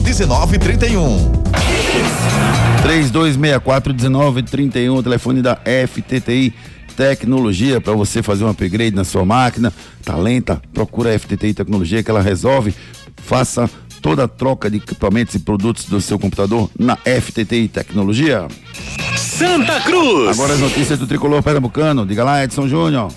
1931. 3264 1931, telefone da FTTI Tecnologia para você fazer um upgrade na sua máquina. Tá lenta? Procura a FTTI Tecnologia que ela resolve. Faça toda a troca de equipamentos e produtos do seu computador na FTTI Tecnologia. Santa Cruz. Agora as notícias do tricolor pernambucano. Diga lá, Edson Júnior.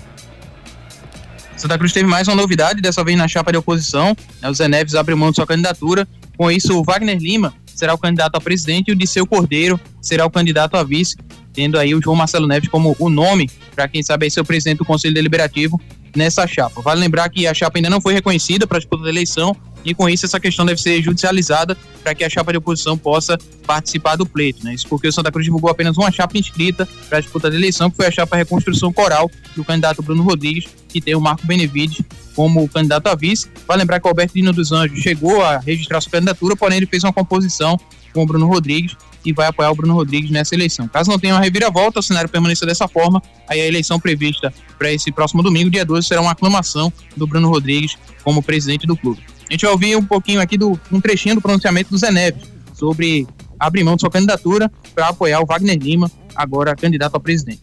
Santa Cruz teve mais uma novidade, dessa vez na chapa de oposição. Né, o Zé Neves abriu mão de sua candidatura. Com isso, o Wagner Lima será o candidato a presidente e o Disseu Cordeiro será o candidato a vice, tendo aí o João Marcelo Neves como o nome para quem sabe ser o presidente do Conselho Deliberativo nessa chapa. Vale lembrar que a chapa ainda não foi reconhecida para a disputa da eleição e com isso essa questão deve ser judicializada para que a chapa de oposição possa participar do pleito. Né? Isso porque o Santa Cruz divulgou apenas uma chapa inscrita para a disputa da eleição, que foi a chapa Reconstrução Coral do candidato Bruno Rodrigues, que tem o Marco Benevides como candidato a vice. Vale lembrar que o Alberto Dino dos Anjos chegou a registrar sua candidatura, porém ele fez uma composição com o Bruno Rodrigues e vai apoiar o Bruno Rodrigues nessa eleição. Caso não tenha uma reviravolta, o cenário permaneça dessa forma, aí a eleição prevista para esse próximo domingo, dia 12, será uma aclamação do Bruno Rodrigues como presidente do clube. A gente vai ouvir um pouquinho aqui do um trechinho do pronunciamento do Zé Neves sobre abrir mão de sua candidatura para apoiar o Wagner Lima, agora candidato a presidente.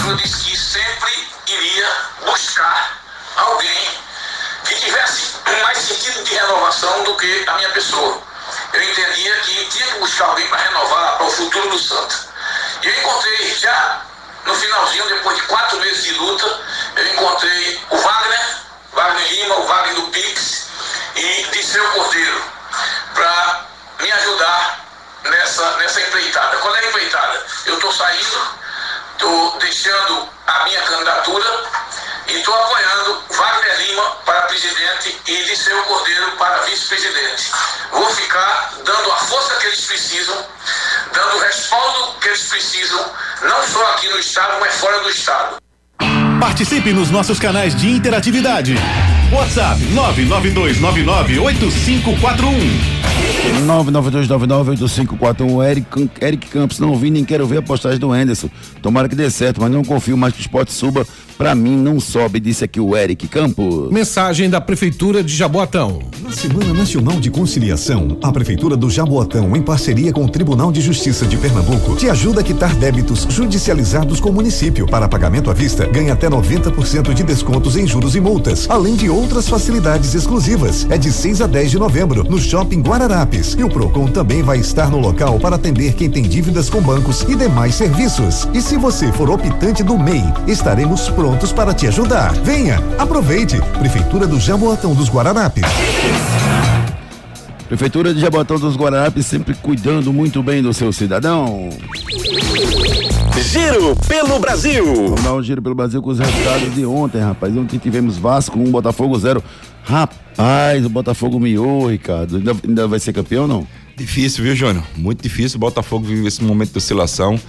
Cruz disse que sempre iria buscar alguém que tivesse mais sentido de renovação do que a minha pessoa eu entendia que tinha que buscar alguém para renovar para o futuro do Santa. E eu encontrei já no finalzinho, depois de quatro meses de luta, eu encontrei o Wagner, Wagner Lima, o Wagner do Pix e Disseu Cordeiro, para me ajudar nessa, nessa empreitada. Qual é a empreitada? Eu estou saindo, estou deixando a minha candidatura e estou apoiando Wagner Lima para presidente e Liceu Cordeiro para vice-presidente. Vou ficar dando a força que eles precisam, dando o respaldo que eles precisam, não só aqui no estado, mas fora do estado. Participe nos nossos canais de interatividade. WhatsApp 992998541. 992998541 Eric, Eric Campos, não vi nem quero ver a postagem do Anderson. Tomara que dê certo, mas não confio mais que o esporte suba. Pra mim não sobe, disse aqui o Eric Campos. Mensagem da Prefeitura de Jaboatão. Na Semana Nacional de Conciliação, a Prefeitura do Jaboatão, em parceria com o Tribunal de Justiça de Pernambuco, te ajuda a quitar débitos judicializados com o município. Para pagamento à vista, ganha até 90% de descontos em juros e multas, além de outras facilidades exclusivas. É de 6 a 10 de novembro, no Shopping Guararapes. E o Procon também vai estar no local para atender quem tem dívidas com bancos e demais serviços. E se você for optante do MEI, estaremos prontos para te ajudar. Venha, aproveite. Prefeitura do Jaboatão dos Guararapes. Prefeitura de Jabotão dos Guararapes sempre cuidando muito bem do seu cidadão. Giro pelo Brasil. Vamos dar um giro pelo Brasil com os resultados de ontem, rapaz. Ontem tivemos Vasco 1, Botafogo 0. Rapaz, o Botafogo miou, Ricardo. Ainda, ainda vai ser campeão ou não? Difícil, viu, Júnior? Muito difícil. O Botafogo vive esse momento de oscilação.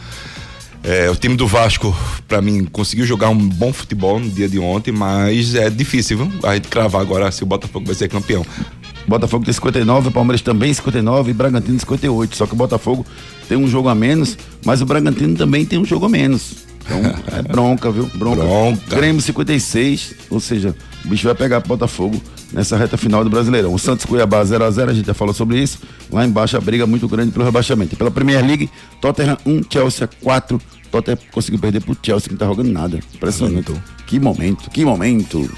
É, o time do Vasco, pra mim, conseguiu jogar um bom futebol no dia de ontem, mas é difícil, viu? A gente cravar agora se o Botafogo vai ser campeão. Botafogo tem 59, o Palmeiras também 59 e Bragantino 58. Só que o Botafogo tem um jogo a menos, mas o Bragantino também tem um jogo a menos. Então é [laughs] bronca, viu? Bronca. Bronca. Grêmio 56, ou seja, o bicho vai pegar Botafogo nessa reta final do Brasileirão. O Santos Cuiabá 0x0, a, gente já falou sobre isso. Lá embaixo a briga muito grande pelo rebaixamento. Pela Premier League, Tottenham 1, Chelsea 4. Tottenham conseguiu perder pro Chelsea, que não tá jogando nada. Impressionante. Que momento, que momento.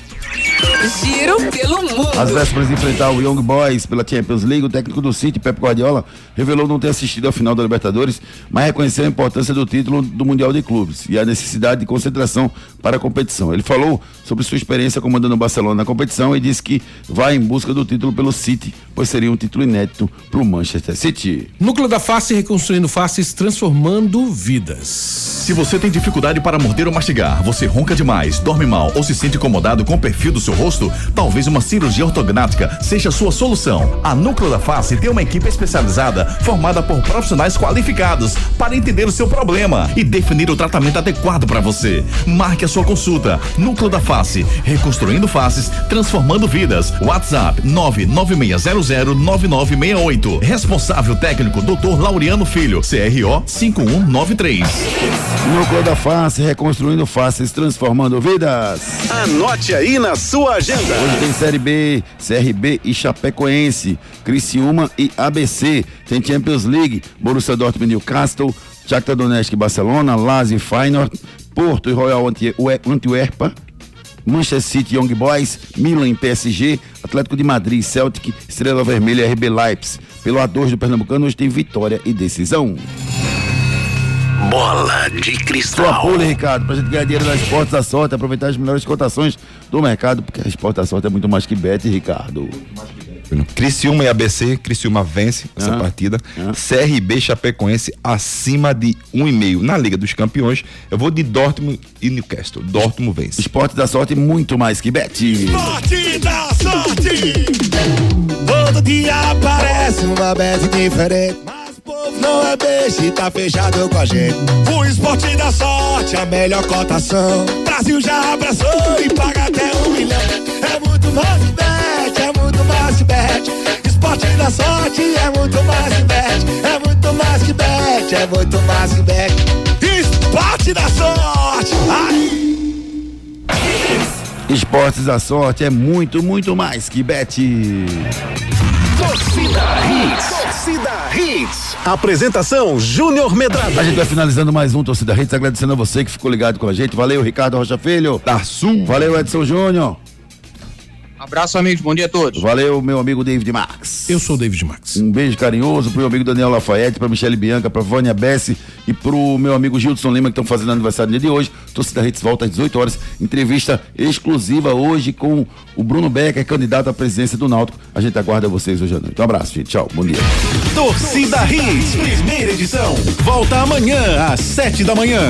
Giro pelo mundo. Às vésperas de enfrentar o Young Boys pela Champions League, o técnico do City, Pep Guardiola, revelou não ter assistido à final da Libertadores, mas reconheceu a importância do título do Mundial de Clubes e a necessidade de concentração para a competição. Ele falou sobre sua experiência comandando o Barcelona na competição e disse que vai em busca do título pelo City, pois seria um título inédito para o Manchester City. Núcleo da Face reconstruindo faces, transformando vidas. Se você tem dificuldade para morder ou mastigar, você ronca demais, dorme mal ou se sente incomodado com o perfil do seu rosto, talvez uma cirurgia ortognática seja a sua solução. A Núcleo da Face tem uma equipe especializada formada por profissionais qualificados para entender o seu problema e definir o tratamento adequado para você. Marque a sua consulta. Núcleo da Face, reconstruindo faces, transformando vidas. WhatsApp 996009968. Responsável técnico Dr. Laureano Filho, CRO 5193. Núcleo da Face, reconstruindo faces, transformando vidas. Anote aí na sua agenda. Hoje tem Série B, CRB e Chapecoense, Criciúma e ABC. Tem Champions League, Borussia Dortmund e Newcastle, Shakhtar Donetsk e Barcelona, Lazio e Feyenoord, Porto e Royal Antwerpa, Manchester City Young Boys, Milan PSG, Atlético de Madrid, Celtic, Estrela Vermelha RB Leipzig. Pelo A2 do Pernambucano, hoje tem vitória e decisão. Bola de Sua cristal. pula, Ricardo, pra gente ganhar dinheiro na Esportes da Sorte, aproveitar as melhores cotações do mercado, porque a Esportes da Sorte é muito mais que bet, Ricardo. Criciúma e ABC, Criciúma vence essa Ah. partida. CRB Chapecoense acima de 1,5. Na Liga dos Campeões, eu vou de Dortmund e Newcastle. Dortmund vence. Esporte da Sorte muito mais que bet. Sorte da sorte. Todo dia aparece uma bet diferente. Não é beijo tá fechado com a gente. O esporte da sorte, a melhor cotação. Brasil já abraçou e paga até um milhão. É muito mais bet, é muito mais que bet. Esporte da sorte é muito mais bet. É muito mais que bet, é muito mais que bet. Esporte da sorte. Ai. Esportes da Sorte é muito, muito mais que bet. Torcida Hits. Torcida Hits. Apresentação Júnior Medrado. A gente vai finalizando mais um Torcida Hits, agradecendo a você que ficou ligado com a gente. Valeu, Ricardo Rocha Filho. Da Sul. Valeu, Edson Júnior. Abraço, amigos. Bom dia a todos. Valeu, meu amigo David Max. Eu sou o David Max. Um beijo carinhoso pro meu amigo Daniel Lafayette, pra Michele Bianca, pra Vânia Bessi e pro meu amigo Gilson Lima, que estão fazendo aniversário no dia de hoje. Torcida Hits volta às 18 horas. Entrevista exclusiva hoje com o Bruno Becker, candidato à presidência do Náutico. A gente aguarda vocês hoje à noite. Um abraço, gente. Tchau. Bom dia. Torcida Hits, primeira edição. Volta amanhã às sete da manhã.